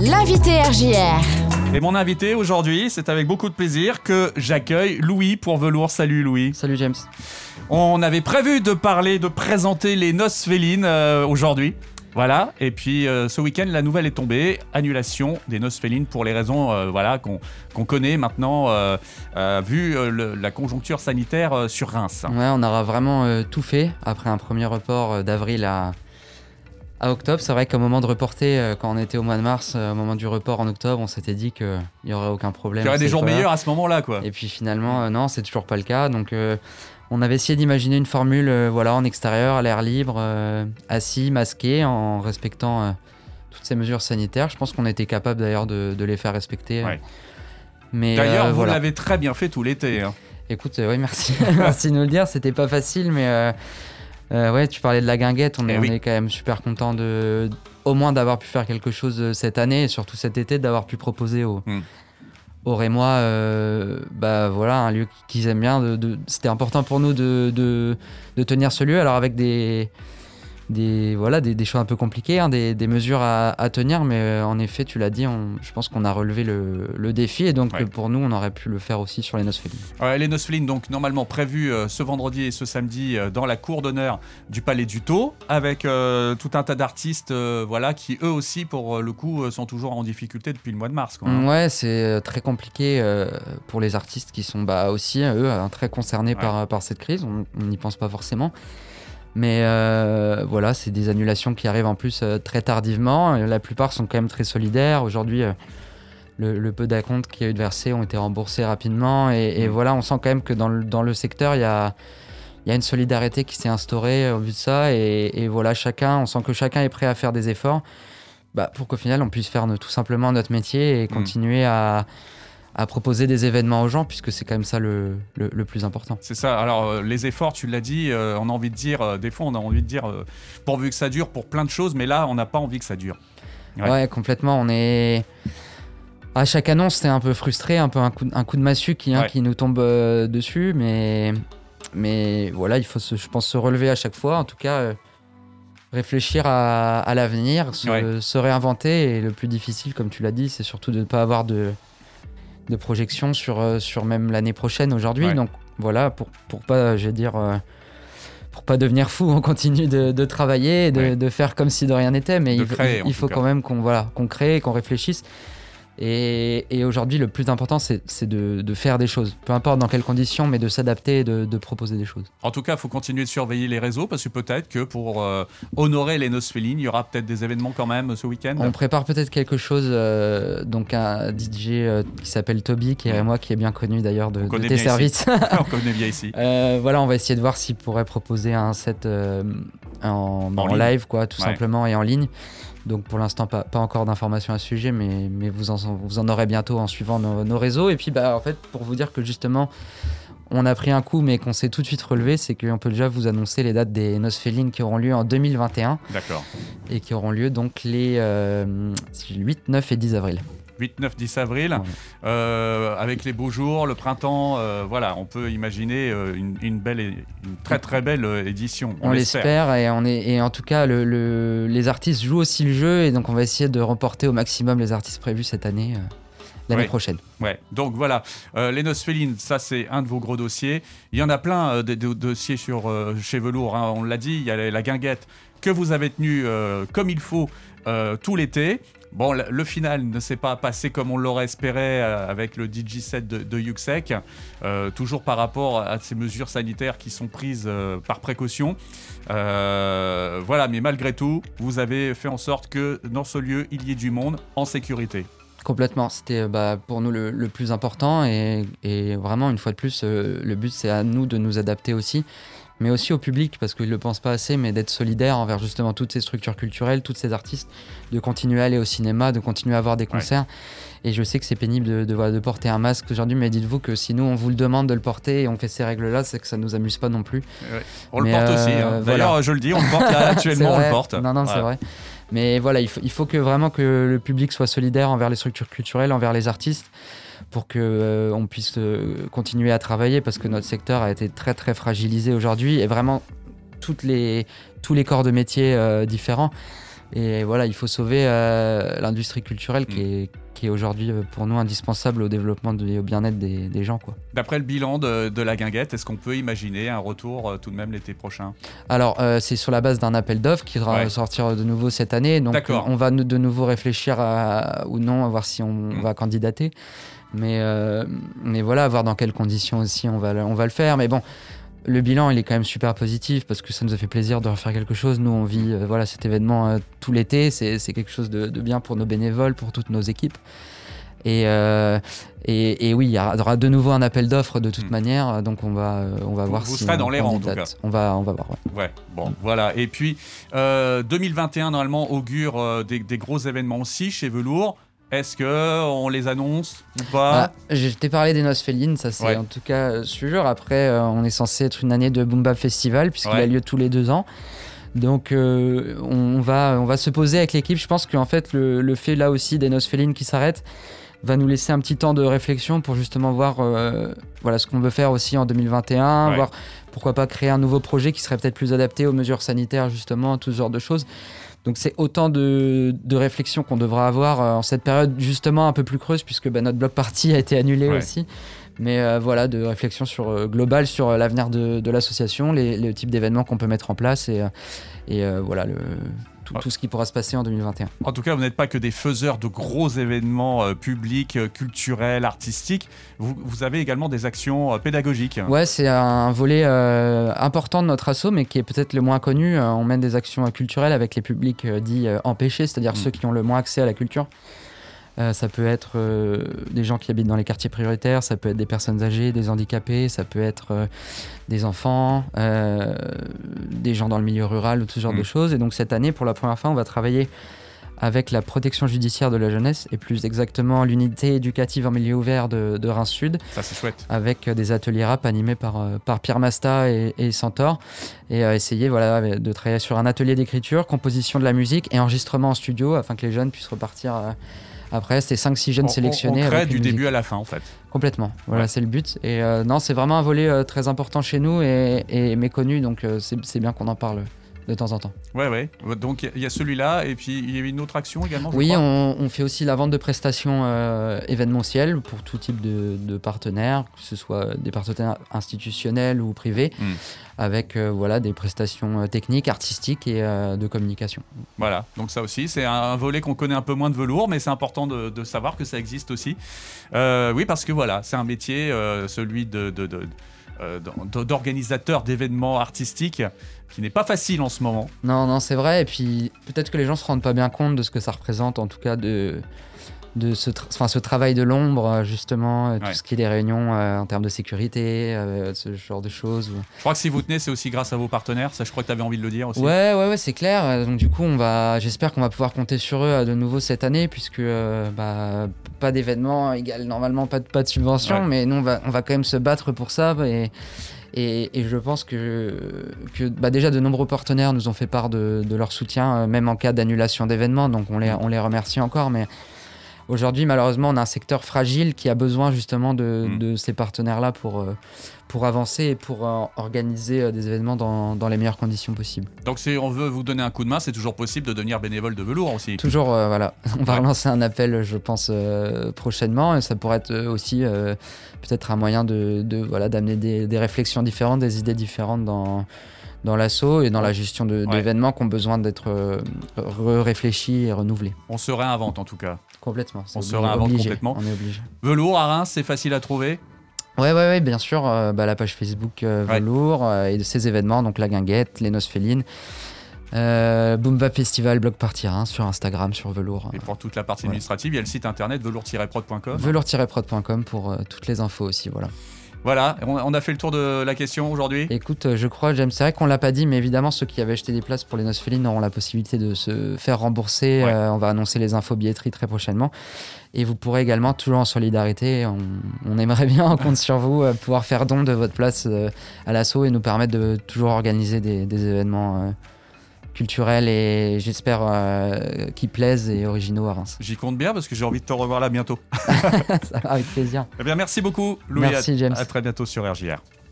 L'invité RJR. Et mon invité aujourd'hui, c'est avec beaucoup de plaisir que j'accueille Louis pour Velours. Salut Louis. Salut James. On avait prévu de parler, de présenter les noces félines euh, aujourd'hui. Voilà, et puis euh, ce week-end, la nouvelle est tombée, annulation des noces félines pour les raisons euh, voilà, qu'on connaît maintenant, vu la conjoncture sanitaire sur Reims. Ouais, on aura vraiment tout fait après un premier report d'avril à, à octobre. C'est vrai qu'au moment de reporter, quand on était au mois de mars, au moment du report en octobre, on s'était dit qu'il n'y aurait aucun problème. Il y aurait des jours meilleurs à ce moment-là, quoi. Et puis finalement, non, c'est toujours pas le cas. Donc on avait essayé d'imaginer une formule euh, voilà, en extérieur, à l'air libre, euh, assis, masqué, en respectant euh, toutes ces mesures sanitaires. Je pense qu'on était capable d'ailleurs de, les faire respecter. D'ailleurs, vous l'avez très bien fait tout l'été. Hein. Écoute, oui, merci. merci de nous le dire. C'était pas facile, mais ouais, tu parlais de la guinguette. On, eh est, quand même super content de, au moins d'avoir pu faire quelque chose cette année et surtout cet été, d'avoir pu proposer aux, au Rémois, euh, bah voilà, un lieu qu'ils aiment bien. De, C'était important pour nous de, de, tenir ce lieu. Alors avec des, des, voilà, des, choses un peu compliquées, hein, des, mesures à, tenir, mais euh, en effet, tu l'as dit, je pense qu'on a relevé le, défi et donc pour nous, on aurait pu le faire aussi sur les noces les noces donc normalement prévues euh, ce vendredi et ce samedi euh, dans la cour d'honneur du Palais du Taux, avec tout un tas d'artistes voilà, qui eux aussi, pour le coup, sont toujours en difficulté depuis le mois de mars. Quoi, hein. Ouais, c'est très compliqué pour les artistes qui sont bah, aussi, eux, très concernés par, par cette crise, on n'y pense pas forcément. Mais euh, voilà, c'est des annulations qui arrivent en plus euh, très tardivement. La plupart sont quand même très solidaires. Aujourd'hui, euh, le, peu d'acomptes qui a eu de versés ont été remboursés rapidement. Et, mmh. voilà, on sent quand même que dans le, dans le secteur, il y a, y a, une solidarité qui s'est instaurée au vu de ça. Et, voilà, chacun, on sent que chacun est prêt à faire des efforts bah, pour qu'au final, on puisse faire tout simplement notre métier et mmh. continuer à à proposer des événements aux gens, puisque c'est quand même ça le, le, plus important. C'est ça. Alors, euh, les efforts, tu l'as dit, euh, on a envie de dire, euh, des fois, on a envie de dire, pourvu que ça dure pour plein de choses, mais là, on n'a pas envie que ça dure. Ouais, complètement. On est. À chaque annonce, c'est un peu frustré, un peu un coup, un coup de massue qui, hein, qui nous tombe dessus, mais, mais voilà, il faut, je pense, se relever à chaque fois. En tout cas, réfléchir à, à l'avenir, se, se, réinventer. Et le plus difficile, comme tu l'as dit, c'est surtout de ne pas avoir de, de projection sur, euh, sur même l'année prochaine aujourd'hui. Donc voilà, pour, pour pas, je dire, euh, pour pas devenir fou, on continue de, travailler, de, de, faire comme si de rien n'était, mais il, il faut quand même qu'on voilà, qu'on crée, qu'on réfléchisse. Et, aujourd'hui, le plus important, c'est de, faire des choses. Peu importe dans quelles conditions, mais de s'adapter et de, proposer des choses. En tout cas, il faut continuer de surveiller les réseaux parce que peut-être que pour euh, honorer les noces félines, il y aura peut-être des événements quand même ce week-end. On prépare peut-être quelque chose. Euh, donc, un DJ euh, qui s'appelle Toby, qui est moi, qui est bien connu d'ailleurs de, tes services. on connaît bien ici. voilà, on va essayer de voir s'il pourrait proposer un set en, live, quoi, tout simplement, et en ligne. Donc pour l'instant, pas, encore d'informations à ce sujet, mais, mais vous, en, vous en aurez bientôt en suivant nos, réseaux. Et puis bah, en fait, pour vous dire que justement, on a pris un coup, mais qu'on s'est tout de suite relevé, c'est qu'on peut déjà vous annoncer les dates des noces félines qui auront lieu en 2021. D'accord. Et qui auront lieu donc les 8, euh, 9 et 10 avril. 8, 9, 10 avril, euh, avec les beaux jours, le printemps, euh, voilà, on peut imaginer euh, une, belle, une très très belle édition. On, l'espère et on est et en tout cas le, les artistes jouent aussi le jeu et donc on va essayer de remporter au maximum les artistes prévus cette année. L'année prochaine. Ouais, donc voilà, les noces félines, ça c'est un de vos gros dossiers. Il y en a plein de, dossiers sur, chez Velours, hein. on l'a dit, il y a la guinguette que vous avez tenue comme il faut tout l'été. Bon, le, final ne s'est pas passé comme on l'aurait espéré euh, avec le DJ7 de, de Yuxek, euh, toujours par rapport à ces mesures sanitaires qui sont prises euh, par précaution. voilà, mais malgré tout, vous avez fait en sorte que dans ce lieu, il y ait du monde en sécurité. Complètement, c'était bah, pour nous le, plus important et, vraiment, une fois de plus, le but c'est à nous de nous adapter aussi mais aussi au public, parce qu'ils ne le pensent pas assez, mais d'être solidaire envers justement toutes ces structures culturelles, tous ces artistes, de continuer à aller au cinéma, de continuer à avoir des concerts. Et je sais que c'est pénible de, de, porter un masque aujourd'hui, mais dites-vous que si nous on vous le demande de le porter et on fait ces règles-là, c'est que ça nous amuse pas non plus. On le porte aussi. Hein. Euh, D'ailleurs, je le dis, on le porte là, actuellement, on le porte. Non, non, c'est vrai. Mais voilà, il faut, il faut que vraiment que le public soit solidaire envers les structures culturelles, envers les artistes pour que euh, on puisse euh, continuer à travailler parce que notre secteur a été très très fragilisé aujourd'hui et vraiment toutes les, tous les corps de métier euh, différents. Et voilà, il faut sauver l'industrie culturelle qui mm. est qui est aujourd'hui pour nous indispensable au développement et au bien-être des, gens. D'après le bilan de, la guinguette, est-ce qu'on peut imaginer un retour tout de même l'été prochain? Alors, c'est sur la base d'un appel d'offres qui va sortir de nouveau cette année. Donc, on va de nouveau réfléchir à, ou non, à voir si on, mm. va candidater. Mais, mais voilà, voir dans quelles conditions aussi on va, on va le faire. Mais bon, le bilan, il est quand même super positif parce que ça nous a fait plaisir de refaire quelque chose. Nous, on vit euh, voilà, cet événement euh, tout l'été. C'est, quelque chose de, bien pour nos bénévoles, pour toutes nos équipes. Et, euh, et, oui, il y aura de nouveau un appel d'offres de toute hmm. manière. Donc, on va, on va voir vous si. Vous serez dans les rangs, en tout cas. On va, on va voir. Ouais. bon, voilà. Et puis, 2021, normalement, augure des, des, gros événements aussi chez Velours. Est-ce que on les annonce ou pas ah, Je t'ai parlé des Noces Félines, ça c'est en tout cas sûr. Après, euh, on est censé être une année de Boom Festival puisqu'il a lieu tous les deux ans. Donc euh, on, va, on va se poser avec l'équipe. Je pense qu'en fait le, fait là aussi des Noces Félines qui s'arrêtent va nous laisser un petit temps de réflexion pour justement voir euh, voilà, ce qu'on veut faire aussi en 2021, voir pourquoi pas créer un nouveau projet qui serait peut-être plus adapté aux mesures sanitaires justement, tout ce genre de choses. Donc c'est autant de, réflexions qu'on devra avoir euh, en cette période justement un peu plus creuse puisque bah, notre bloc party a été annulé aussi. Mais euh, voilà, de réflexion sur, euh, globale sur l'avenir de, l'association, les, types d'événements qu'on peut mettre en place et, et voilà, le, tout, ce qui pourra se passer en 2021. En tout cas, vous n'êtes pas que des faiseurs de gros événements euh, publics, euh, culturels, artistiques. Vous, avez également des actions euh, pédagogiques. Ouais, c'est un volet important de notre asso, mais qui est peut-être le moins connu. on mène des actions culturelles avec les publics dits empêchés, c'est-à-dire mm. ceux qui ont le moins accès à la culture. Euh, ça peut être euh, des gens qui habitent dans les quartiers prioritaires, ça peut être des personnes âgées, des handicapés, ça peut être euh, des enfants, des gens dans le milieu rural, tout ce genre de mm. choses. Et donc cette année, pour la première fois, on va travailler avec la protection judiciaire de la jeunesse et plus exactement l'unité éducative en milieu ouvert de, Reims Sud. Ça c'est chouette. Avec des ateliers rap animés par, par Pierre Masta et, et Centaure et essayer voilà, de travailler sur un atelier d'écriture, composition de la musique et enregistrement en studio afin que les jeunes puissent repartir après, c'est 5-6 jeunes sélectionnés. On crée du début à la fin, en fait. Complètement. Voilà, c'est le but. Et euh, non, c'est vraiment un volet euh, très important chez nous et, méconnu, donc euh, c'est bien qu'on en parle de temps en temps. Ouais, ouais. Donc il y a celui-là, et puis il y a une autre action également. oui, on, fait aussi la vente de prestations événementielles pour tout type de, partenaires, que ce soit des partenaires institutionnels ou privés. Hmm avec euh, voilà, des prestations euh, techniques, artistiques et euh, de communication. Voilà, donc ça aussi, c'est un volet qu'on connaît un peu moins de velours, mais c'est important de, savoir que ça existe aussi. oui, parce que voilà, c'est un métier, celui de, d'organisateur d'événements artistiques qui n'est pas facile en ce moment. Non, non, c'est vrai. Et puis peut-être que les gens se rendent pas bien compte de ce que ça représente, en tout cas de de ce, enfin, ce travail de l'ombre, euh, justement, euh, tout ce qui est des réunions euh, en termes de sécurité, ce genre de choses. Je crois que si vous tenez, c'est aussi grâce à vos partenaires. Ça, je crois que tu avais envie de le dire aussi. Ouais, ouais, ouais, c'est clair. Donc, du coup, on va, j'espère qu'on va pouvoir compter sur eux de nouveau cette année, puisque bah, pas d'événement égale normalement pas de, pas de subvention, mais nous, on va, on va quand même se battre pour ça. Et, et, je pense que, que bah déjà de nombreux partenaires nous ont fait part de, de leur soutien, même en cas d'annulation d'événements. Donc on les, on les remercie encore. Mais Aujourd'hui, malheureusement, on a un secteur fragile qui a besoin justement de, mm. ces partenaires-là pour, euh, pour avancer et pour euh, organiser euh, des événements dans, dans, les meilleures conditions possibles. Donc, si on veut vous donner un coup de main, c'est toujours possible de devenir bénévole de velours aussi Toujours, voilà. On va relancer un appel, je pense, prochainement. Et ça pourrait être aussi peut-être un moyen de, de voilà, d'amener des, des réflexions différentes, des idées différentes dans dans l'assaut et dans la gestion d'événements qui ont besoin d'être euh, réfléchis et renouvelés. On se réinvente en tout cas. Complètement. On se réinvente complètement. On est obligé. Velours à Reims, c'est facile à trouver Ouais, ouais, ouais, bien sûr. Euh, bah, la page Facebook euh, Velours et de ces événements, donc la guinguette, les noces félines. Boomba Festival, Blog Party Reims sur Instagram, sur Velours. Et pour toute la partie administrative, il y a le site internet velours-prod.com. Velours-prod.com pour toutes les infos aussi, voilà. Voilà, on a fait le tour de la question aujourd'hui. Écoute, euh, je crois, James, c'est vrai qu'on l'a pas dit, mais évidemment, ceux qui avaient acheté des places pour les noces félines auront la possibilité de se faire rembourser. Euh, on va annoncer les infos billetterie très prochainement. Et vous pourrez également, toujours en solidarité, on, aimerait bien, on compte sur vous, euh, pouvoir faire don de votre place à l'assaut et nous permettre de toujours organiser des, des événements culturels et j'espère euh, qui plaisent et originaux à Reims. J'y compte bien parce que j'ai envie de te revoir là bientôt. avec plaisir. Eh bien, merci beaucoup, Louis. Merci, James. À très bientôt sur RJR.